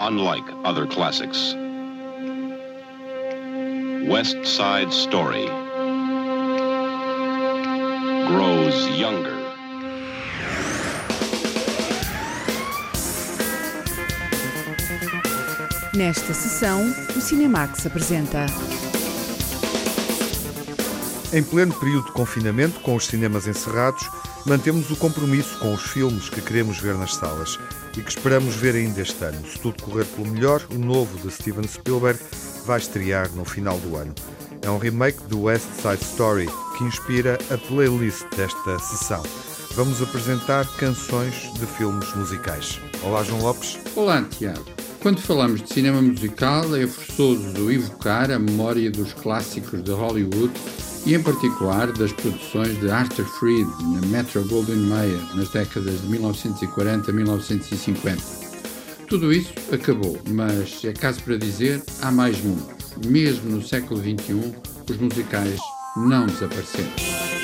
unlike other classics. West Side Story grows younger. Nesta sessão, o Cinemax apresenta. Em pleno período de confinamento, com os cinemas encerrados, mantemos o compromisso com os filmes que queremos ver nas salas e que esperamos ver ainda este ano. Se tudo correr pelo melhor, o novo de Steven Spielberg vai estrear no final do ano. É um remake do West Side Story que inspira a playlist desta sessão. Vamos apresentar canções de filmes musicais. Olá, João Lopes. Olá, Tiago. Quando falamos de cinema musical, é forçoso evocar a memória dos clássicos de Hollywood e, em particular, das produções de Arthur Freed na Metro Goldwyn Mayer nas décadas de 1940 a 1950. Tudo isso acabou, mas é caso para dizer, há mais mundos. Mesmo no século XXI, os musicais não desapareceram.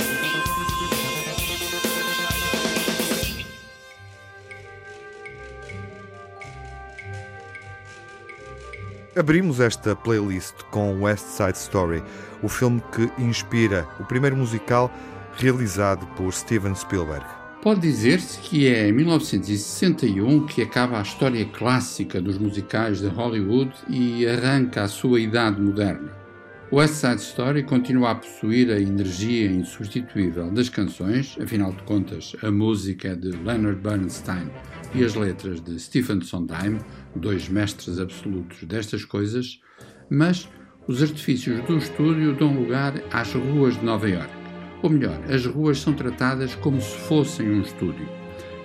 Abrimos esta playlist com West Side Story, o filme que inspira o primeiro musical realizado por Steven Spielberg. Pode dizer-se que é em 1961 que acaba a história clássica dos musicais de Hollywood e arranca a sua idade moderna. West Side Story continua a possuir a energia insubstituível das canções, afinal de contas, a música é de Leonard Bernstein e as letras de Stephen Sondheim, dois mestres absolutos destas coisas, mas os artifícios do estúdio dão lugar às ruas de Nova York. Ou melhor, as ruas são tratadas como se fossem um estúdio.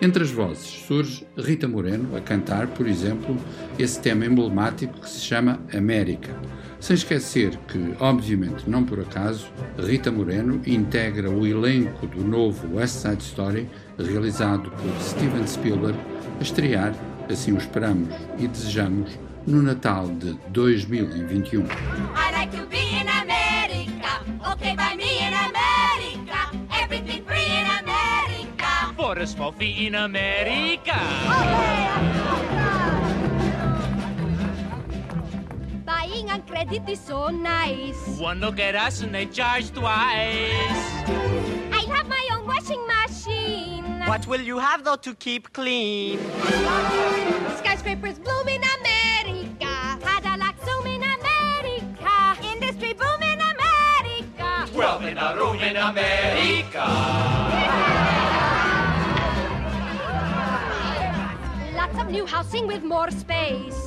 Entre as vozes surge Rita Moreno a cantar, por exemplo, esse tema emblemático que se chama América. Sem esquecer que, obviamente não por acaso, Rita Moreno integra o elenco do novo West Side Story, realizado por Steven Spielberg, a estrear, assim o esperamos e desejamos, no Natal de 2021. I like to be in America, okay by me in America, everything free in America. For a small fee in America. On credit is so nice. One look at us and they charge twice. I have my own washing machine. What will you have though to keep clean? Skyscrapers bloom in America. Cadillac zoom in America. Industry boom in America. Twelve in a room in America. Lots of new housing with more space.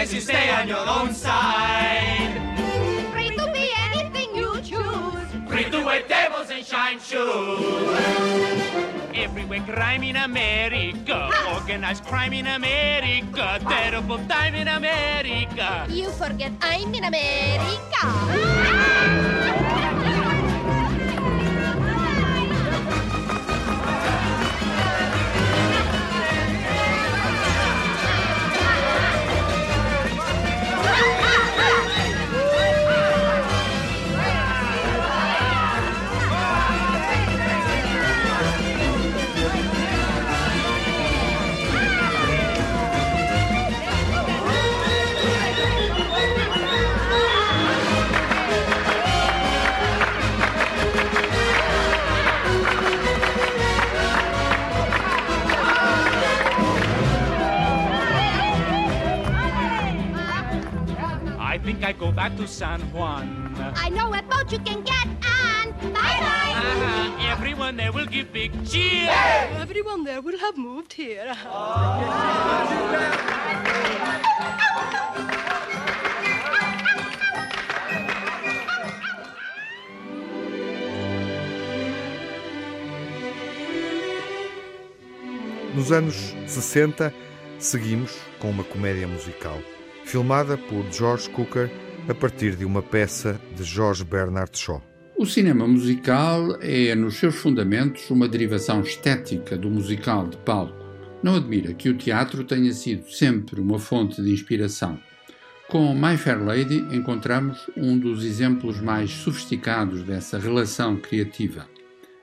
as you stay on your own side. Free to be anything you choose. Free to wear tables and shine shoes. Everywhere crime in America. Organized crime in America. Terrible time in America. You forget I'm in America. back to San Juan. I know a boat you can get on. Bye bye. Uh-huh. Everyone there will give big cheer. Everyone there will have moved here. Nos anos 60, seguimos com uma comédia musical, filmada por George Cooker a partir de uma peça de George Bernard Shaw. O cinema musical é, nos seus fundamentos, uma derivação estética do musical de palco. Não admira que o teatro tenha sido sempre uma fonte de inspiração. Com My Fair Lady encontramos um dos exemplos mais sofisticados dessa relação criativa.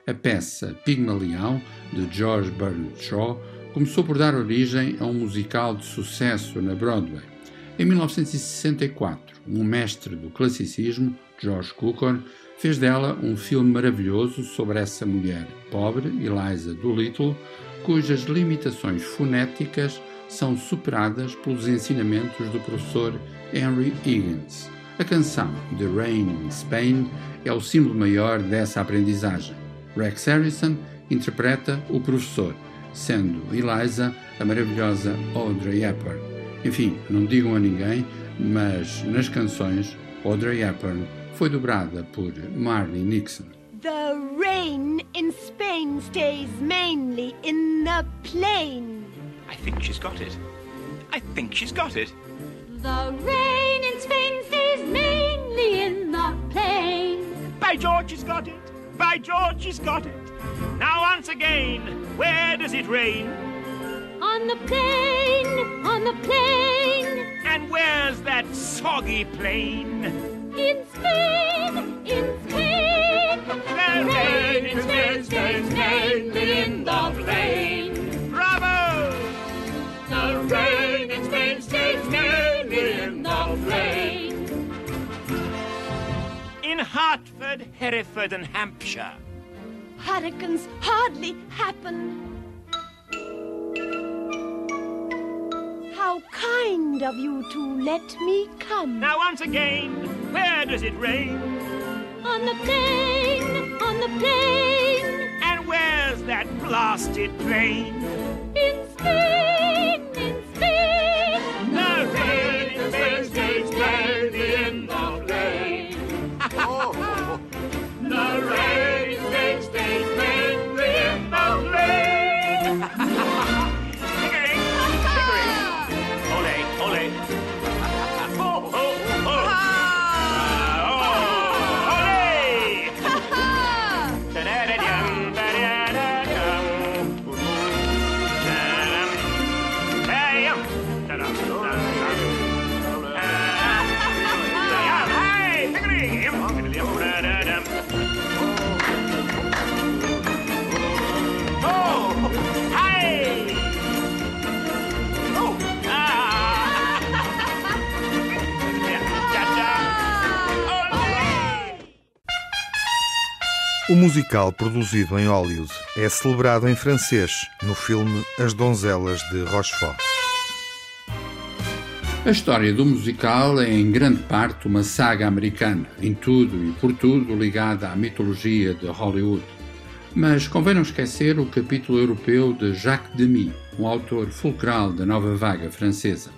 A peça Pigmalião, de George Bernard Shaw, começou por dar origem a um musical de sucesso na Broadway. Em 1964, um mestre do classicismo, George Cukor, fez dela um filme maravilhoso sobre essa mulher pobre, Eliza Doolittle, cujas limitações fonéticas são superadas pelos ensinamentos do professor Henry Higgins. A canção The Rain in Spain é o símbolo maior dessa aprendizagem. Rex Harrison interpreta o professor, sendo Eliza a maravilhosa Audrey Hepburn. Enfim, não digam a ninguém, mas nas canções Audrey Hepburn foi dobrada por Marley Nixon. The rain in Spain stays mainly in the plain. I think she's got it. I think she's got it. The rain in Spain stays mainly in the plain. By George, she's got it. By George, she's got it. Now, once again, where does it rain? On the plain, on the plain. And where's that soggy plain? In Spain, in Spain. The rain in Spain stays mainly in the plain. Bravo! The rain in Spain stays mainly in the plain. In Hartford, Hereford, and Hampshire. Hurricanes hardly happen. How kind of you to let me come. Now, once again, where does it rain? On the plain, on the plain. And where's that blasted plain? In Spain, O musical produzido em Hollywood é celebrado em francês no filme As Donzelas de Rochefort. A história do musical é em grande parte uma saga americana, em tudo e por tudo ligada à mitologia de Hollywood. Mas convém não esquecer o capítulo europeu de Jacques Demy, um autor fulcral da nova vaga francesa.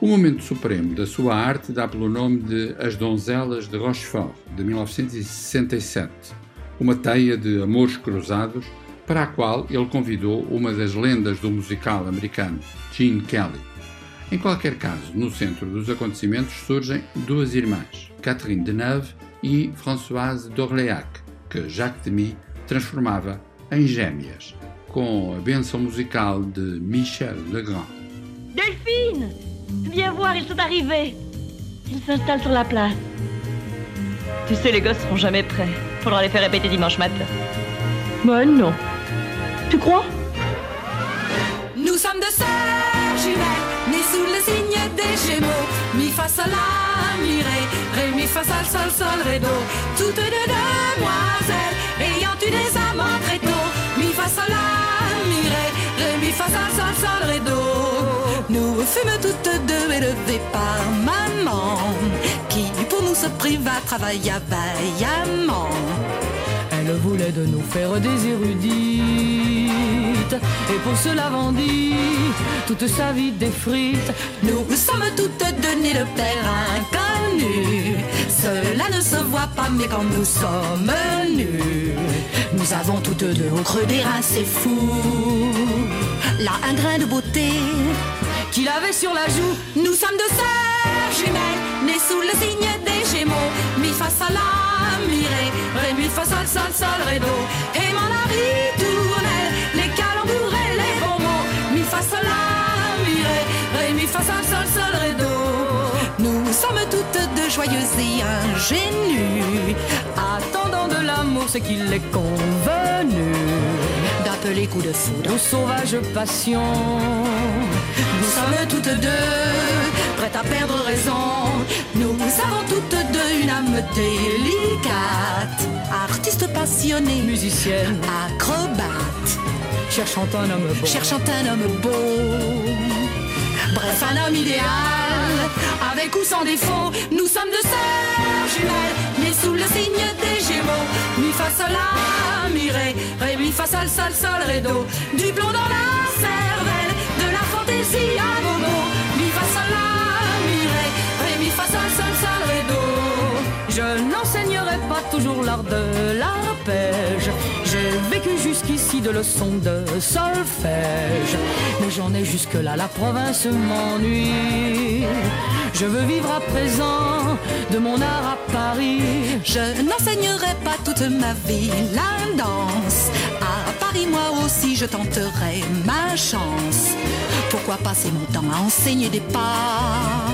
O momento supremo da sua arte dá pelo nome de As Donzelas de Rochefort, de 1967, uma teia de amores cruzados para a qual ele convidou uma das lendas do musical americano, Gene Kelly. Em qualquer caso, no centro dos acontecimentos surgem duas irmãs, Catherine Deneuve e Françoise d'Orléac, que Jacques Demy transformava em gêmeas, com a benção musical de Michel Legrand. Delphine Viens voir, ils sont arrivés. Ils s'installent sur la place. Tu sais, les gosses seront jamais prêts. Faudra les faire répéter dimanche matin. Moi, non. Tu crois? Nous sommes deux sœurs jumelles, nées sous le signe des Gémeaux. Mi fa sol la mi ré, ré mi fa sol sol sol ré do. Toutes deux demoiselles, ayant eu des amants très tôt. Mi fa sol la mi ré, ré mi fa sol sol sol ré do. Nous fûmes toutes deux élevées par maman, Landry va travailler vaillamment. Elle voulait de nous faire des érudites. Et pour cela vendit toute sa vie des frites. Nous sommes toutes données de père inconnu. Cela ne se voit pas mais quand nous sommes nus Nous avons toutes deux au creux des reins c'est fou. Là un grain de beauté qu'il avait sur la joue. Nous sommes deux sœurs jumelles Nées sous le signe gémeaux Mi face à la mirée Ré mi fa sol sol sol ré do. Et mon ritournelle Les calembours et les bons mots Mi fa sol la mirée Ré mi fa sol sol sol ré Nous sommes toutes deux joyeuses et ingénues Attendant de l'amour ce qu'il est convenu D'appeler coup de foudre Aux sauvages passions. Nous sommes toutes deux à perdre raison. Nous avons toutes deux une âme délicate. Artiste passionné, musicienne, acrobate. Cherchant un homme beau. Cherchant un homme beau. Bref, un homme idéal. Avec ou sans défaut Nous sommes deux sœurs jumelles Nées sous le signe des gémeaux. Mi fa sol la mi ré Ré mi fa sol sol sol Du plomb dans la cervelle De la fantaisie à gogo Mi Je n'enseignerai pas toujours l'art de l'arpège J'ai vécu jusqu'ici de leçons de solfège Mais j'en ai jusque-là, la province m'ennuie. Je veux vivre à présent de mon art à Paris. Je n'enseignerai pas toute ma vie la danse. À Paris moi aussi je tenterai ma chance. Pourquoi passer mon temps à enseigner des pas?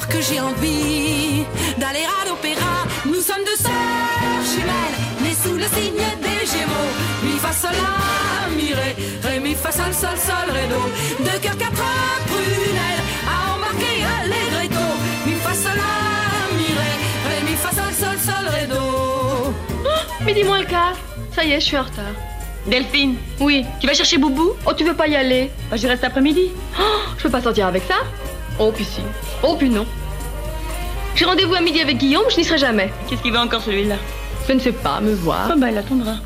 Alors que j'ai envie d'aller à l'opéra. Nous sommes deux sœurs jumelles, nées sous le signe des Gémeaux. Mi fa sol la mi ré, ré mi fa sol sol sol ré do. Deux cœurs quatre prunelles à embarquer allegretto. Mi fa sol la mi ré, ré mi fa sol sol sol ré do. Oh, midi moins le quart. Ça y est, je suis en retard. Delphine Oui. Tu vas chercher Boubou? Oh, tu veux pas y aller bah, Je reste après-midi. Oh, je peux pas sortir avec ça Oh, puis si. Oh, puis non. J'ai rendez-vous à midi avec Guillaume, je n'y serai jamais. Qu'est-ce qu'il veut encore celui-là Je ne sais pas, me voir. Oh, bah, il attendra.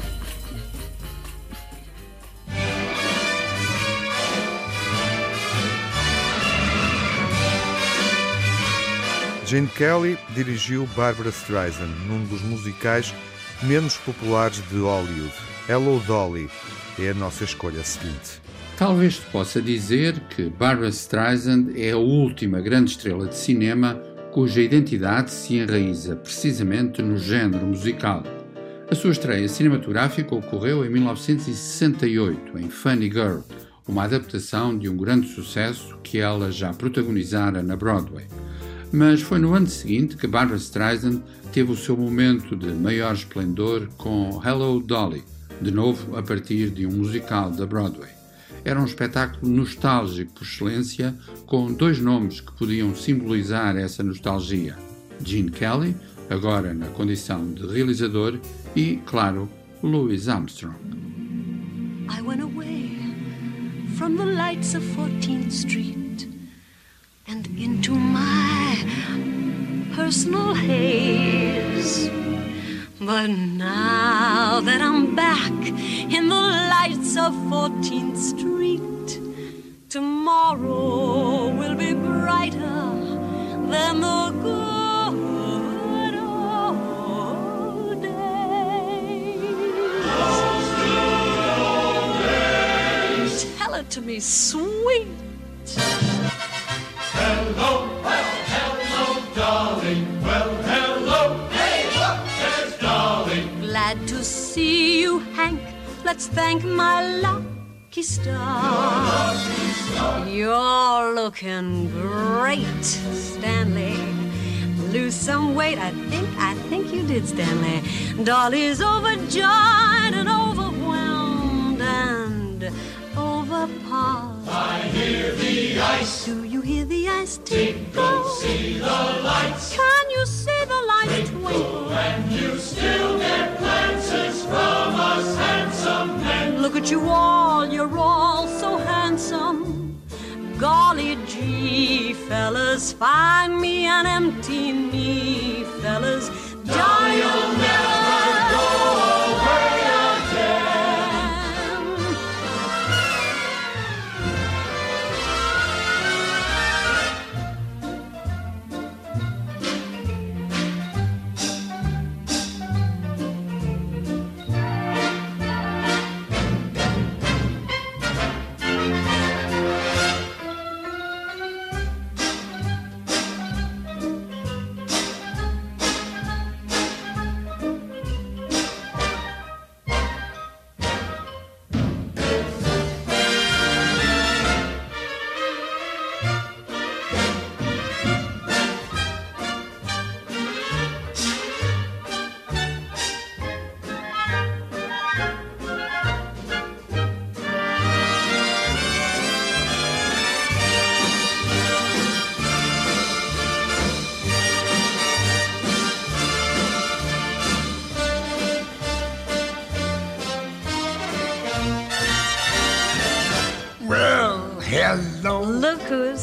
Gene Kelly dirigiu Barbara Streisand num dos musicais menos populares de Hollywood. Hello Dolly é a nossa escolha seguinte. Talvez se possa dizer que Barbara Streisand é a última grande estrela de cinema cuja identidade se enraiza precisamente no género musical. A sua estreia cinematográfica ocorreu em 1968, em Funny Girl, uma adaptação de um grande sucesso que ela já protagonizara na Broadway. Mas foi no ano seguinte que Barbara Streisand teve o seu momento de maior esplendor com Hello Dolly, de novo a partir de um musical da Broadway. Era um espetáculo nostálgico por excelência, com dois nomes que podiam simbolizar essa nostalgia: Gene Kelly, agora na condição de realizador, e, claro, Louis Armstrong. I went away from the lights of 14th Street and into my personal haze. But now that I'm back in the of 14th Street, tomorrow will be brighter than the good old days. Tell it to me, sweet. Let's thank my lucky star. You're looking great, Stanley. Lose some weight, I think, I think you did, Stanley. Dolly's overjoyed and overwhelmed and overpowered. I hear the ice. Do you hear the ice tinkle? See the lights. Can you see the lights twinkle? And you still get glances from us handsome men. Look at you all, you're all so handsome. golly gee, fellas, find me an empty knee, fellas. Will never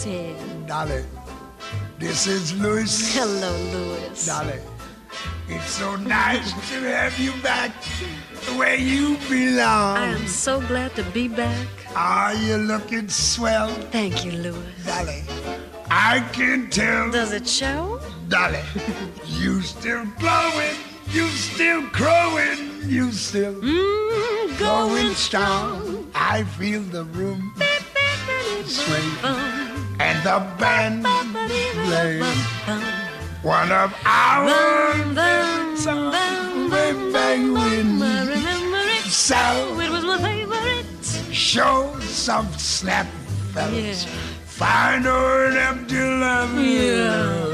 Dolly. This is Louis. Hello, Louis. Dolly. It's so nice to have you back where you belong. I am so glad to be back. Are you looking swell? Thank you, Louis. Dolly. I can tell. Does it show? Dolly. you still glowing. You still crowing. You still Mm, going strong. I feel the room sway and the band play. One of our songs way back when. So It was my favorite. show some snap, fellas. Yeah. Find an empty love. Yeah.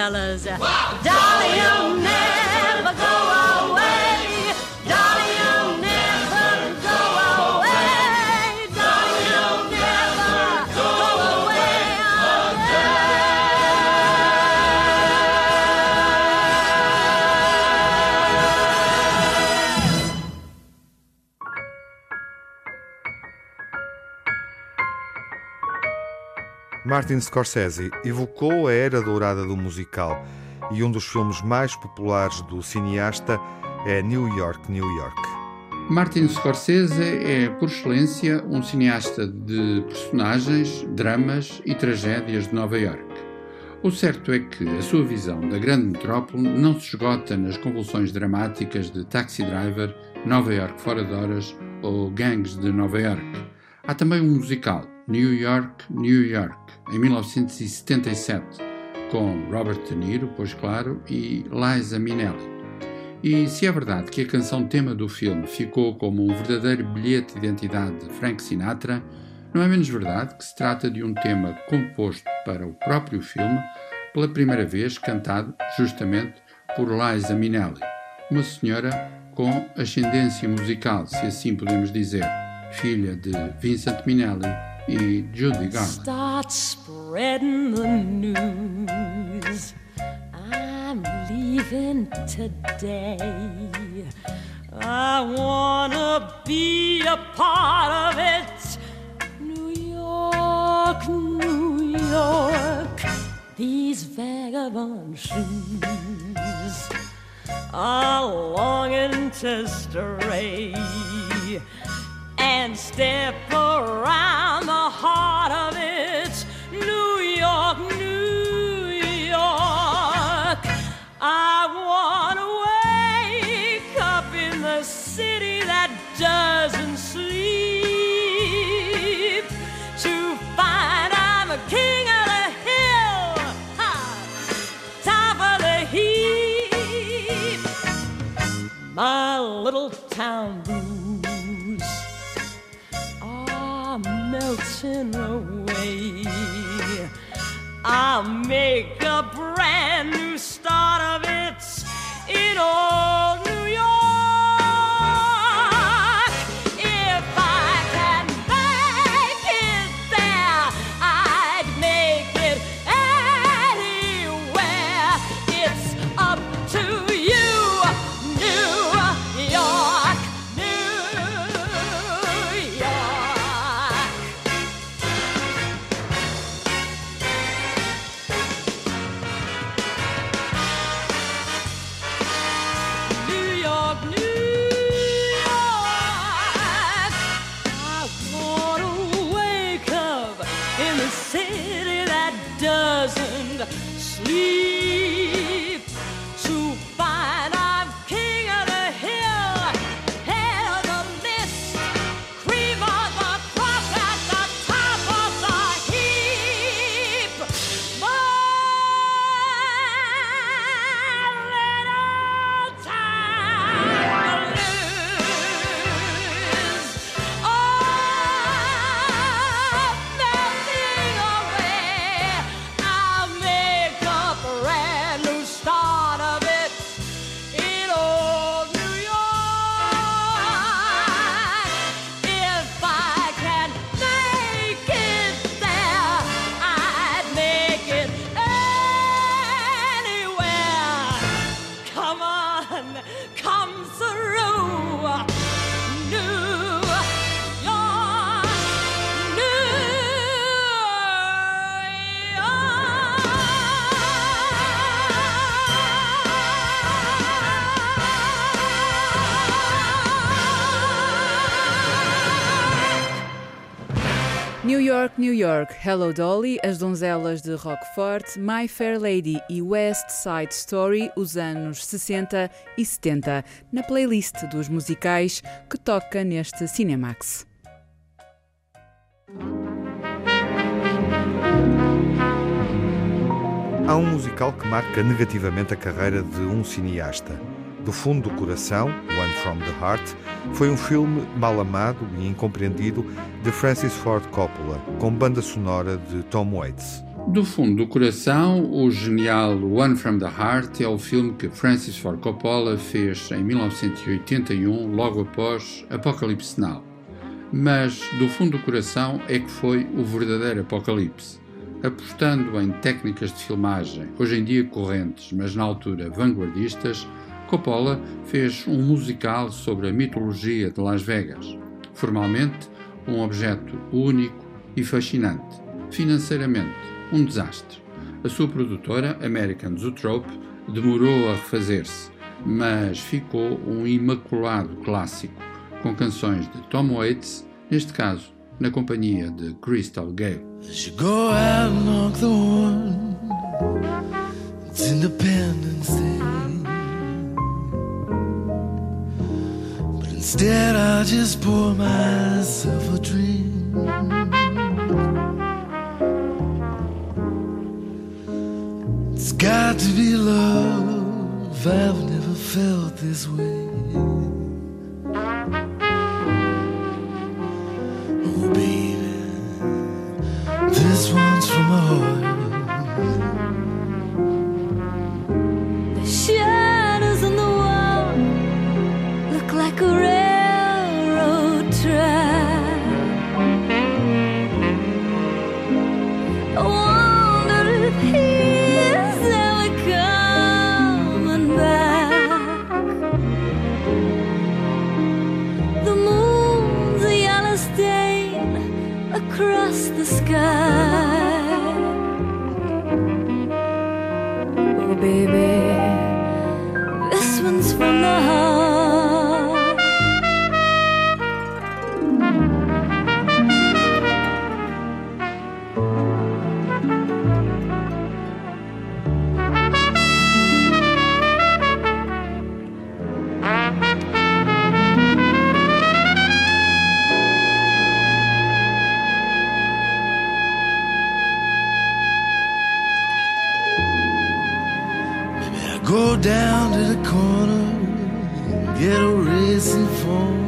Fellas. Dolly, you'll never go Martin Scorsese evocou a era dourada do musical e um dos filmes mais populares do cineasta é New York, New York. Martin Scorsese é, por excelência, um cineasta de personagens, dramas e tragédias de Nova York. O certo é que a sua visão da grande metrópole não se esgota nas convulsões dramáticas de Taxi Driver, Nova York Fora de Horas ou Gangs de Nova York. Há também um musical, New York, New York, em 1977, com Robert De Niro, pois claro, e Liza Minnelli. E se é verdade que a canção tema do filme ficou como um verdadeiro bilhete de identidade de Frank Sinatra, não é menos verdade que se trata de um tema composto para o próprio filme, pela primeira vez cantado justamente por Liza Minnelli, uma senhora com ascendência musical, se assim podemos dizer, filha de Vincent Minnelli Judy Garland. Start spreading the news. I'm leaving today. I wanna be a part of it. New York, New York. These vagabond shoes are longing to stray and step around the heart of it. New York, New York. I want to wake up in the city that doesn't sleep to find I'm a king of the hill, ha, top of the heap. My little town melting away. I'll make a brand new start of it in old New York, New York, Hello Dolly, As Donzelas de Rockfort, My Fair Lady e West Side Story, os anos 60 e 70, na playlist dos musicais que toca neste Cinemax. Há um musical que marca negativamente a carreira de um cineasta. Do fundo do coração, One from the Heart, foi um filme mal amado e incompreendido de Francis Ford Coppola, com banda sonora de Tom Waits. Do fundo do coração, o genial One from the Heart é o filme que Francis Ford Coppola fez em 1981, logo após Apocalipse Now. Mas do fundo do coração é que foi o verdadeiro apocalipse. Apostando em técnicas de filmagem, hoje em dia correntes, mas na altura vanguardistas, Coppola fez um musical sobre a mitologia de Las Vegas. Formalmente, um objeto único e fascinante. Financeiramente, um desastre. A sua produtora, American Zootrope, demorou a refazer-se, mas ficou um imaculado clássico, com canções de Tom Waits, neste caso, na companhia de Crystal Gale. As instead, I just pour myself a drink. It's got to be love, I've never felt this way. Oh, baby. This one's from my heart. 歌 racing phone.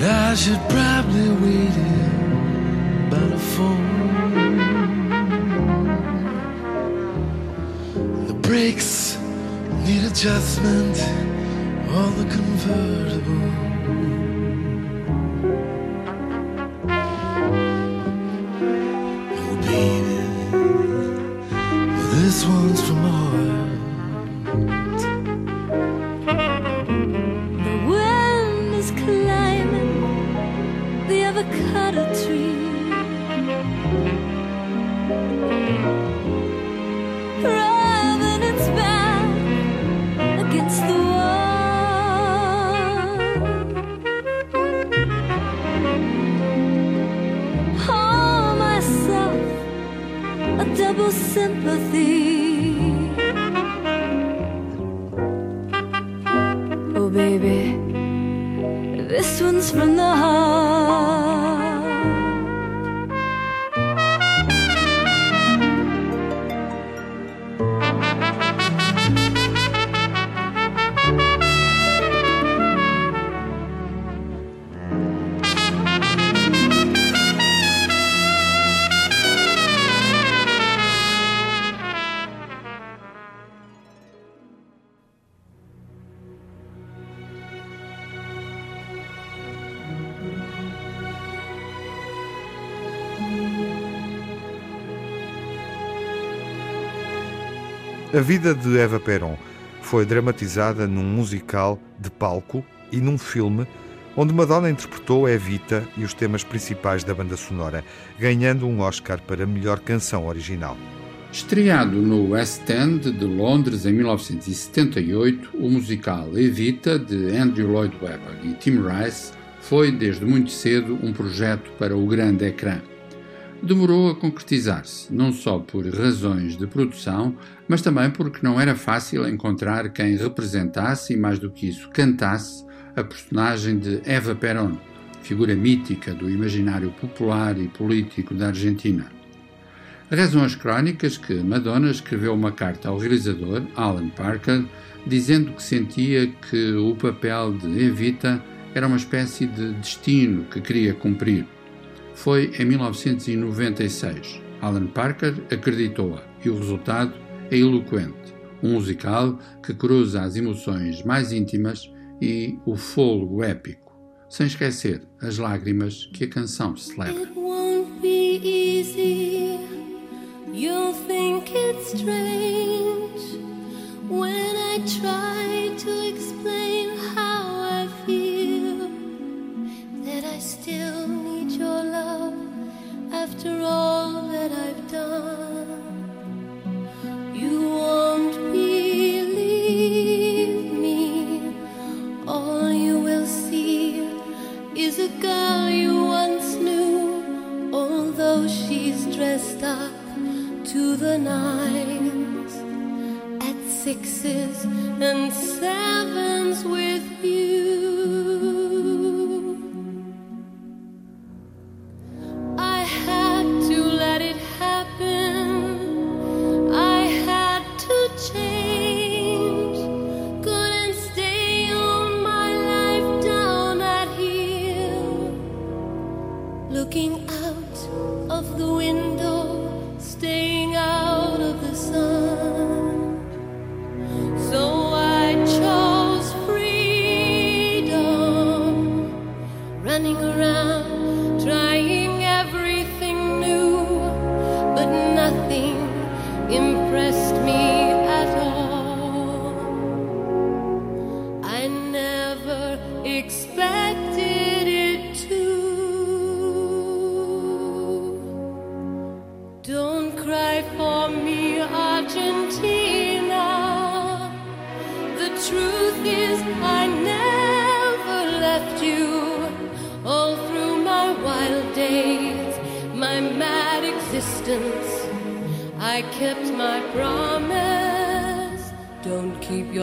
I should probably wait here by the phone. The brakes need adjustment on the convertible. This one's from the heart. A vida de Eva Peron foi dramatizada num musical de palco e num filme onde Madonna interpretou Evita e os temas principais da banda sonora, ganhando um Oscar para melhor canção original. Estreado no West End de Londres em 1978, o musical Evita, de Andrew Lloyd Webber e Tim Rice, foi desde muito cedo um projeto para o grande ecrã. Demorou a concretizar-se, não só por razões de produção, mas também porque não era fácil encontrar quem representasse e, mais do que isso, cantasse a personagem de Eva Perón, figura mítica do imaginário popular e político da Argentina. Rezam as crónicas que Madonna escreveu uma carta ao realizador, Alan Parker, dizendo que sentia que o papel de Evita era uma espécie de destino que queria cumprir. Foi em 1996. Alan Parker acreditou-a e o resultado é eloquente. Um musical que cruza as emoções mais íntimas e o fôlego épico, sem esquecer as lágrimas que a canção celebra. It won't be easy. You'll think it's strange when I try dressed up to the nines at sixes and sevens with you. I had to let it happen. I had to change. Couldn't stay on my life down at heel. Looking out of the window,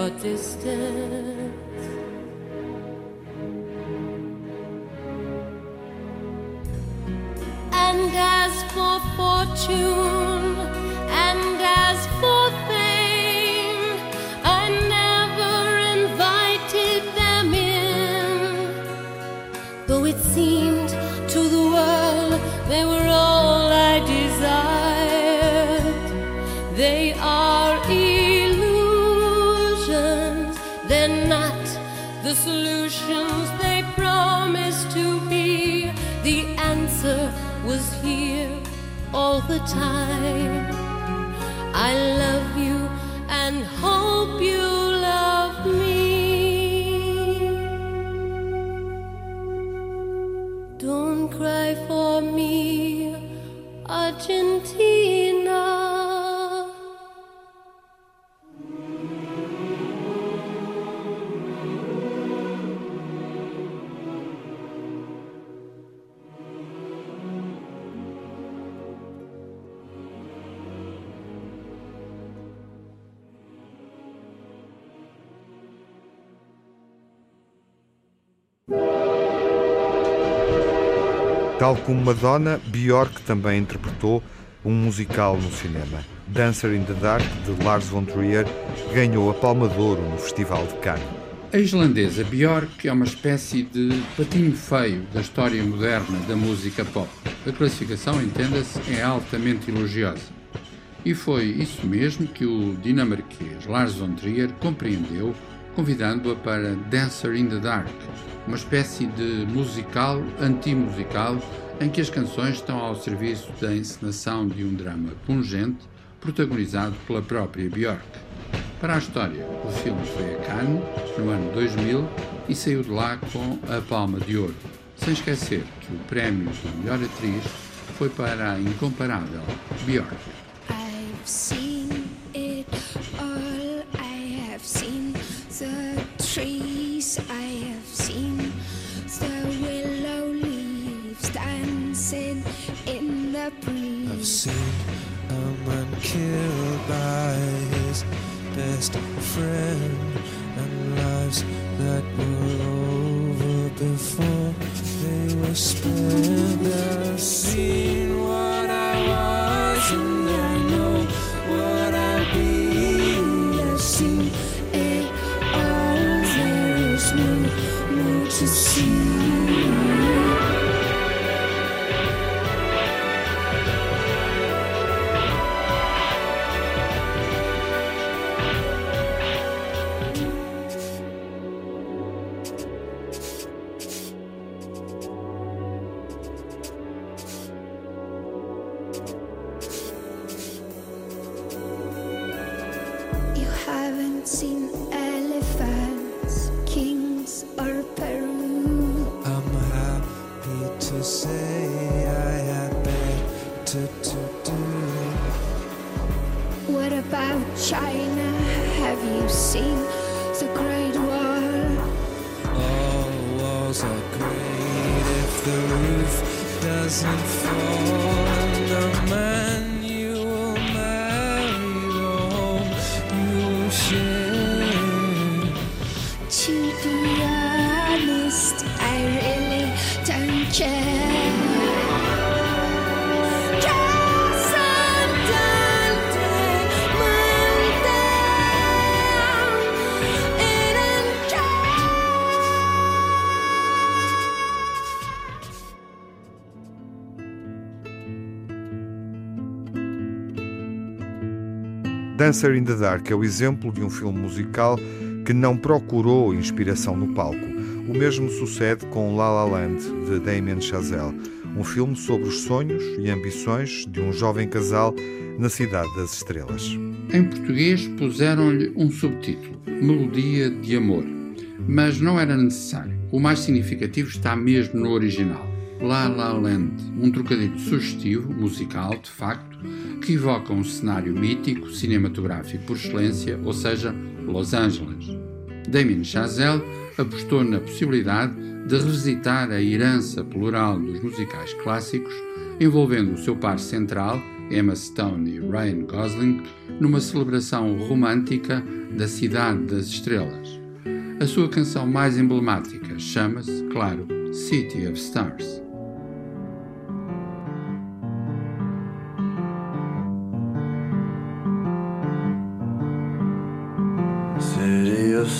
distance. Not the solutions they promised to be. The answer was here all the time. I love you and hope you love me. Don't cry for me, Argentina. Tal como Madonna, Björk também interpretou um musical no cinema. Dancer in the Dark, de Lars von Trier, ganhou a Palma de Ouro no Festival de Cannes. A islandesa Björk é uma espécie de patinho feio da história moderna da música pop. A classificação, entenda-se, é altamente elogiosa. E foi isso mesmo que o dinamarquês Lars von Trier compreendeu, convidando-a para Dancer in the Dark, uma espécie de musical anti-musical em que as canções estão ao serviço da encenação de um drama pungente protagonizado pela própria Björk. Para a história, o filme foi a Cannes no ano 2000 e saiu de lá com a Palma de Ouro, sem esquecer que o prémio de melhor atriz foi para a incomparável Björk. Killed by his best friend and lives that were over before they were spent. I've seen to say I had better to do. What about China? Have you seen the Great Wall? All walls are great if the roof doesn't fall. The man Dancer in the Dark é o exemplo de um filme musical que não procurou inspiração no palco. O mesmo sucede com La La Land, de Damien Chazelle, um filme sobre os sonhos e ambições de um jovem casal na Cidade das Estrelas. Em português puseram-lhe um subtítulo, Melodia de Amor, mas não era necessário. O mais significativo está mesmo no original. La La Land, um trocadilho sugestivo, musical, de facto, que evoca um cenário mítico, cinematográfico por excelência, ou seja, Los Angeles. Damien Chazelle apostou na possibilidade de revisitar a herança plural dos musicais clássicos, envolvendo o seu par central, Emma Stone e Ryan Gosling, numa celebração romântica da Cidade das Estrelas. A sua canção mais emblemática chama-se, claro, City of Stars.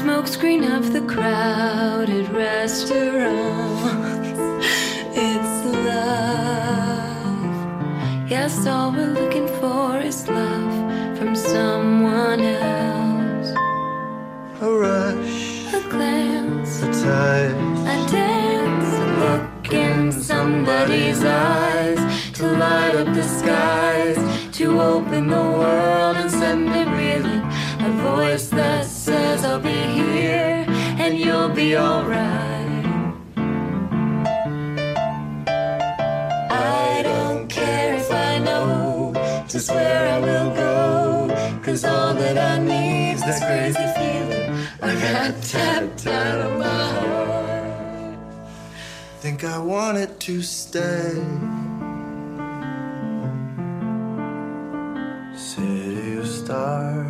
Smokescreen of the crowded restaurants, it's love. Yes, all we're looking for is love from someone else. A rush, A glance, a touch, a dance, a look in somebody's eyes to light up the skies, to open the world and send it reeling. A voice that says, I'll be here and you'll be alright. I don't care if I know just where I will go, cause all that I need's that crazy feeling I got tapped out of my heart. think I wanted to stay. City of stars,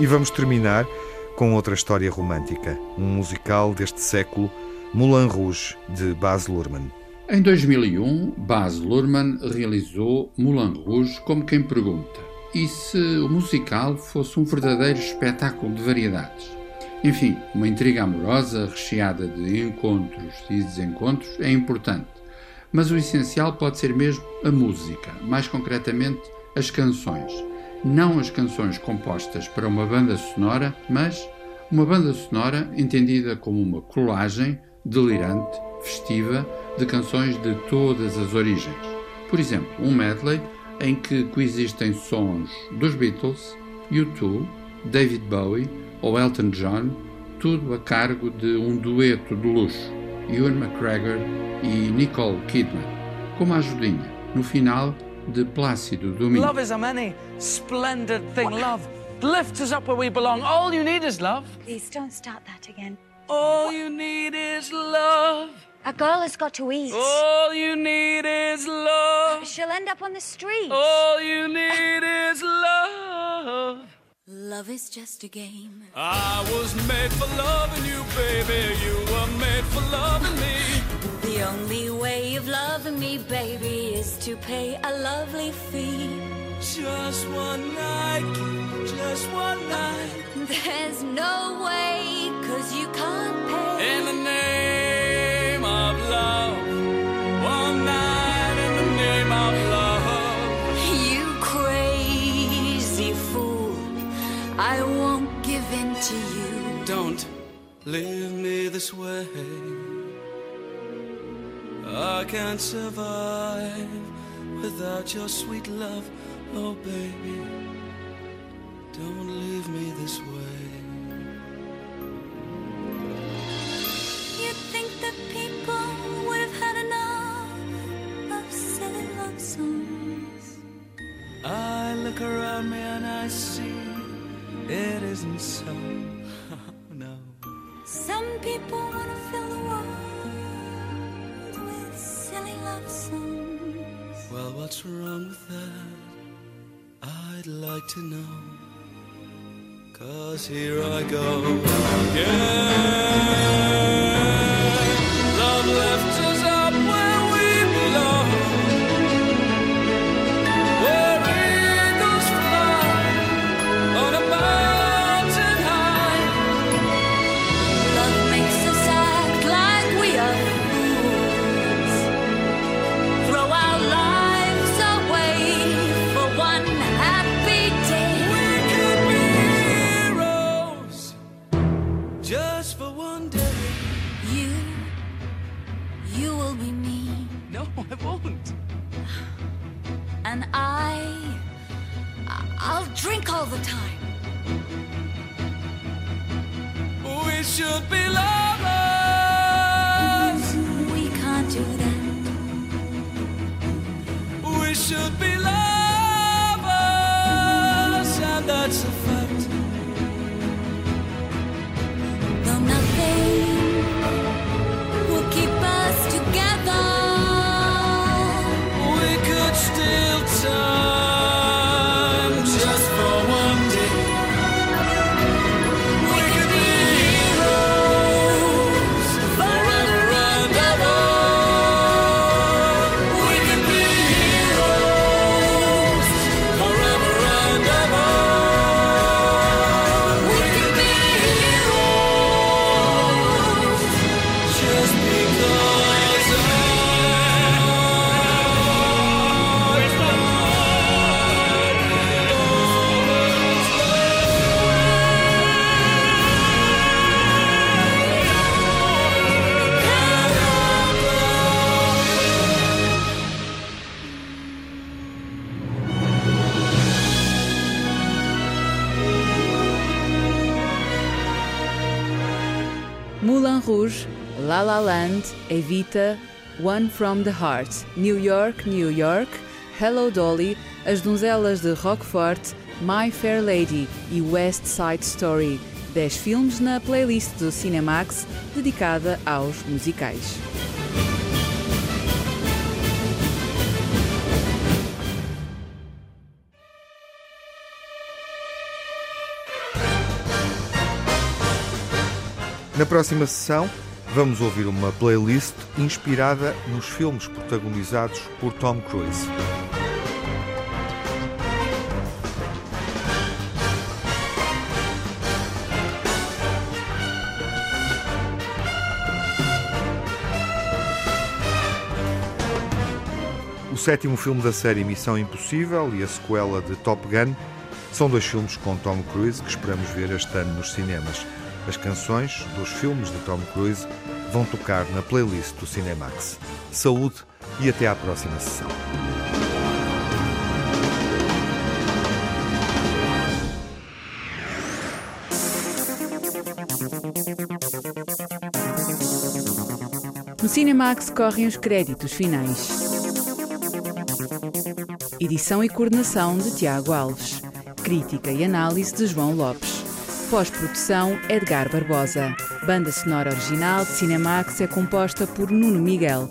E vamos terminar com outra história romântica, um musical deste século, Moulin Rouge, de Baz Luhrmann. Em 2001, Baz Luhrmann realizou Moulin Rouge como quem pergunta: e se o musical fosse um verdadeiro espetáculo de variedades? Enfim, uma intriga amorosa recheada de encontros e desencontros é importante, mas o essencial pode ser mesmo a música, mais concretamente as canções. Não as canções compostas para uma banda sonora, mas uma banda sonora entendida como uma colagem delirante, festiva, de canções de todas as origens. Por exemplo, um medley em que coexistem sons dos Beatles, U2, David Bowie ou Elton John, tudo a cargo de um dueto de luxo, Ewan McGregor e Nicole Kidman, como ajudinha, no final de Plácido Domingo. Love is a many splendid thing. Love lifts us up where we belong. All you need is love. Please don't start that again. All you need is love. A girl has got to eat. All you need is love. She'll end up on the street. All you need is love. Love is just a game. I was made for loving you, baby. You were made for loving me. The only way of loving me, baby, is to pay a lovely fee. Just one night, just one night. There's no way, cause you can't pay. In the name of love. One night in the name of love. You crazy fool, I won't give in to you. Don't leave me this way. I can't survive without your sweet love. Oh, baby, don't leave me this way. You'd think that people would have had enough of silly love songs. I look around me and I see it isn't so. no. Some people want to fill the world with silly love songs. Well, what's wrong with that? I'd like to know. Cause here I go again. Love left Land, Evita, One from the Heart, New York, New York, Hello Dolly, As Donzelas de Rockfort, My Fair Lady e West Side Story. 10 filmes na playlist do Cinemax dedicada aos musicais. Na próxima sessão, vamos ouvir uma playlist inspirada nos filmes protagonizados por Tom Cruise. O sétimo filme da série Missão Impossível e a sequela de Top Gun são dois filmes com Tom Cruise que esperamos ver este ano nos cinemas. As canções dos filmes de Tom Cruise vão tocar na playlist do Cinemax. Saúde e até à próxima sessão. No Cinemax correm os créditos finais. Edição e coordenação de Tiago Alves. Crítica e análise de João Lopes. Pós-produção Edgar Barbosa. Banda sonora original de Cinemax é composta por Nuno Miguel.